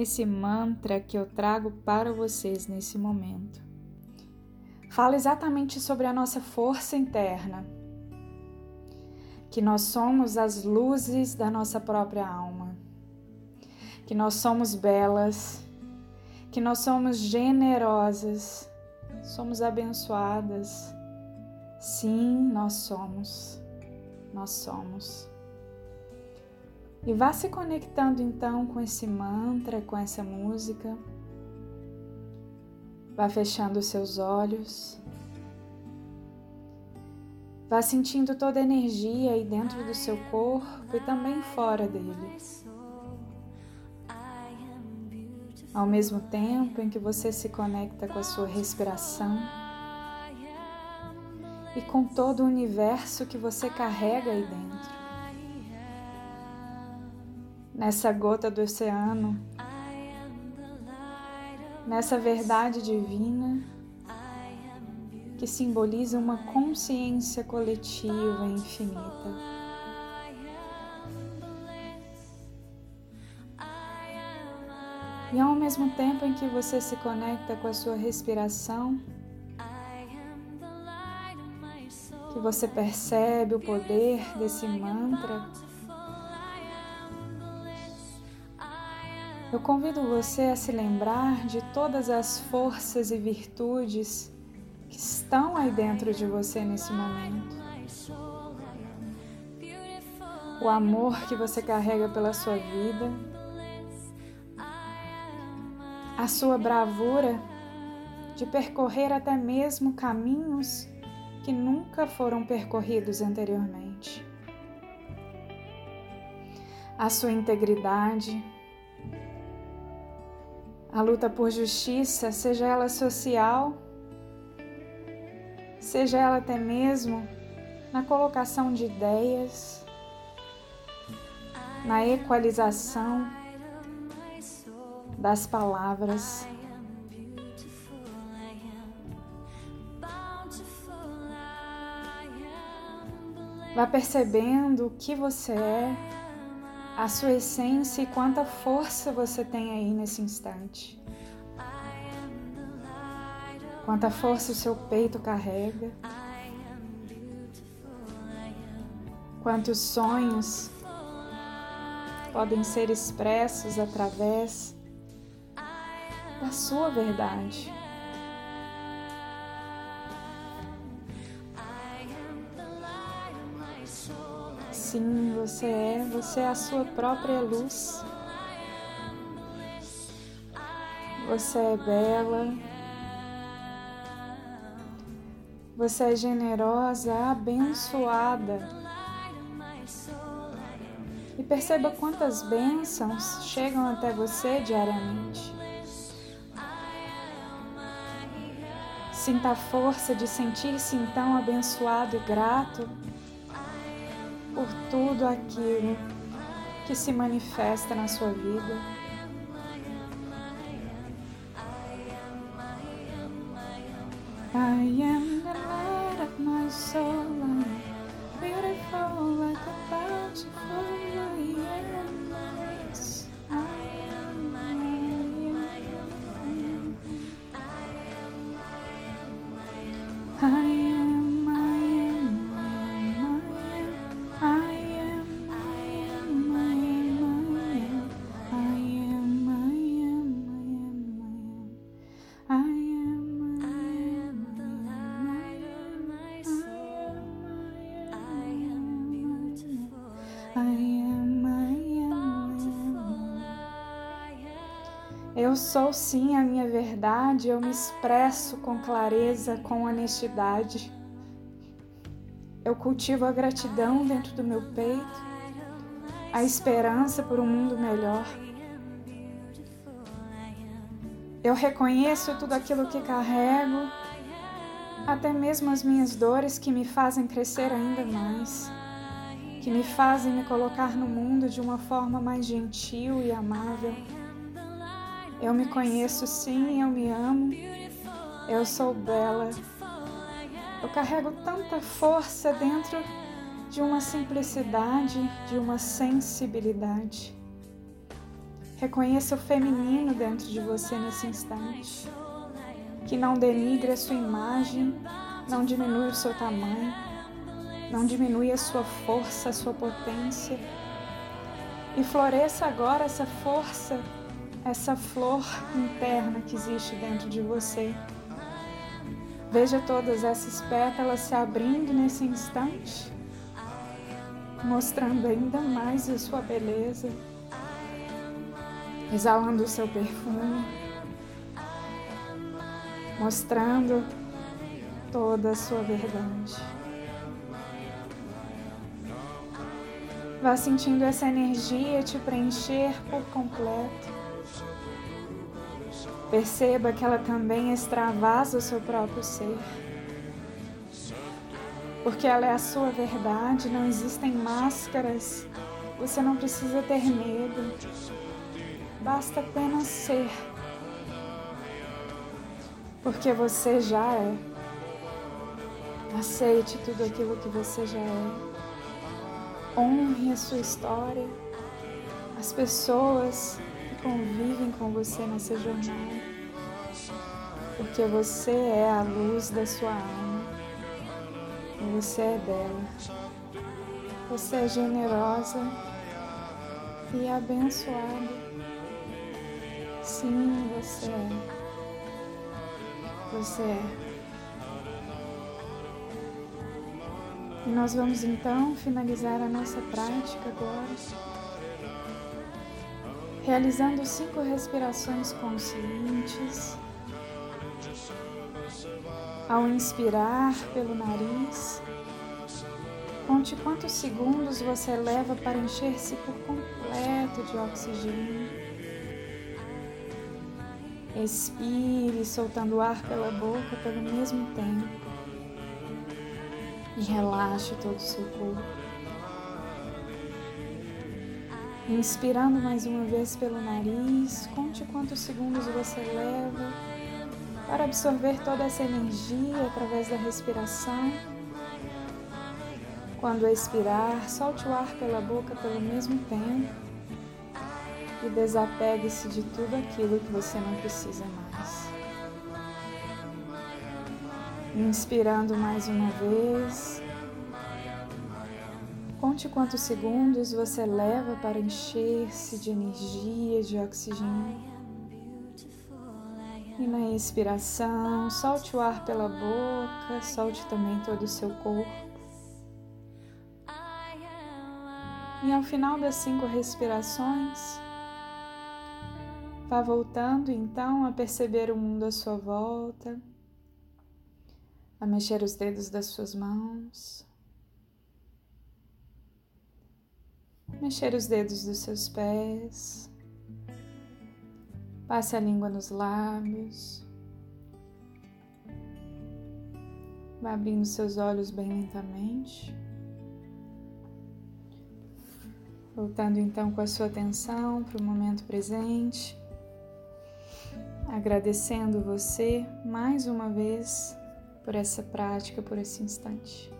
esse mantra que eu trago para vocês nesse momento. Fala exatamente sobre a nossa força interna, que nós somos as luzes da nossa própria alma, que nós somos belas, que nós somos generosas, somos abençoadas. Sim, nós somos. Nós somos. E vá se conectando então com esse mantra, com essa música. Vá fechando os seus olhos. Vá sentindo toda a energia aí dentro do seu corpo e também fora dele. Ao mesmo tempo em que você se conecta com a sua respiração e com todo o universo que você carrega aí dentro nessa gota do oceano, nessa verdade divina que simboliza uma consciência coletiva infinita. E ao mesmo tempo em que você se conecta com a sua respiração, que você percebe o poder desse mantra Eu convido você a se lembrar de todas as forças e virtudes que estão aí dentro de você nesse momento. O amor que você carrega pela sua vida, a sua bravura de percorrer até mesmo caminhos que nunca foram percorridos anteriormente, a sua integridade a luta por justiça, seja ela social, seja ela até mesmo na colocação de ideias, na equalização das palavras. Vá percebendo o que você é a sua essência e quanta força você tem aí nesse instante. Quanta força o seu peito carrega. Quantos sonhos podem ser expressos através da sua verdade. Sim, você é, você é a sua própria luz. Você é bela. Você é generosa, abençoada. E perceba quantas bênçãos chegam até você diariamente. Sinta a força de sentir-se então abençoado e grato por tudo aquilo que se manifesta na sua vida. I am the light of my soul, Eu sou sim a minha verdade, eu me expresso com clareza, com honestidade. Eu cultivo a gratidão dentro do meu peito, a esperança por um mundo melhor. Eu reconheço tudo aquilo que carrego, até mesmo as minhas dores que me fazem crescer ainda mais, que me fazem me colocar no mundo de uma forma mais gentil e amável. Eu me conheço sim, eu me amo. Eu sou bela. Eu carrego tanta força dentro de uma simplicidade, de uma sensibilidade. Reconheça o feminino dentro de você nesse instante. Que não denigre a sua imagem, não diminui o seu tamanho, não diminui a sua força, a sua potência. E floresça agora essa força, essa flor interna que existe dentro de você. Veja todas essas pétalas se abrindo nesse instante, mostrando ainda mais a sua beleza, exalando o seu perfume, mostrando toda a sua verdade. Vá sentindo essa energia te preencher por completo. Perceba que ela também extravasa o seu próprio ser. Porque ela é a sua verdade, não existem máscaras. Você não precisa ter medo. Basta apenas ser. Porque você já é. Aceite tudo aquilo que você já é. Honre a sua história, as pessoas convivem com você nessa jornada, porque você é a luz da sua alma, você é bela, você é generosa e abençoada. Sim, você é. Você é. E nós vamos então finalizar a nossa prática agora realizando cinco respirações conscientes. Ao inspirar pelo nariz, conte quantos segundos você leva para encher-se por completo de oxigênio. Expire, soltando o ar pela boca pelo mesmo tempo. E relaxe todo o seu corpo. Inspirando mais uma vez pelo nariz, conte quantos segundos você leva para absorver toda essa energia através da respiração. Quando expirar, solte o ar pela boca pelo mesmo tempo e desapegue-se de tudo aquilo que você não precisa mais. Inspirando mais uma vez, Conte quantos segundos você leva para encher-se de energia, de oxigênio. E na expiração, solte o ar pela boca, solte também todo o seu corpo. E ao final das cinco respirações, vá voltando então a perceber o mundo à sua volta, a mexer os dedos das suas mãos. mexer os dedos dos seus pés, passe a língua nos lábios, vá abrindo seus olhos bem lentamente. Voltando então com a sua atenção para o momento presente, agradecendo você mais uma vez por essa prática, por esse instante.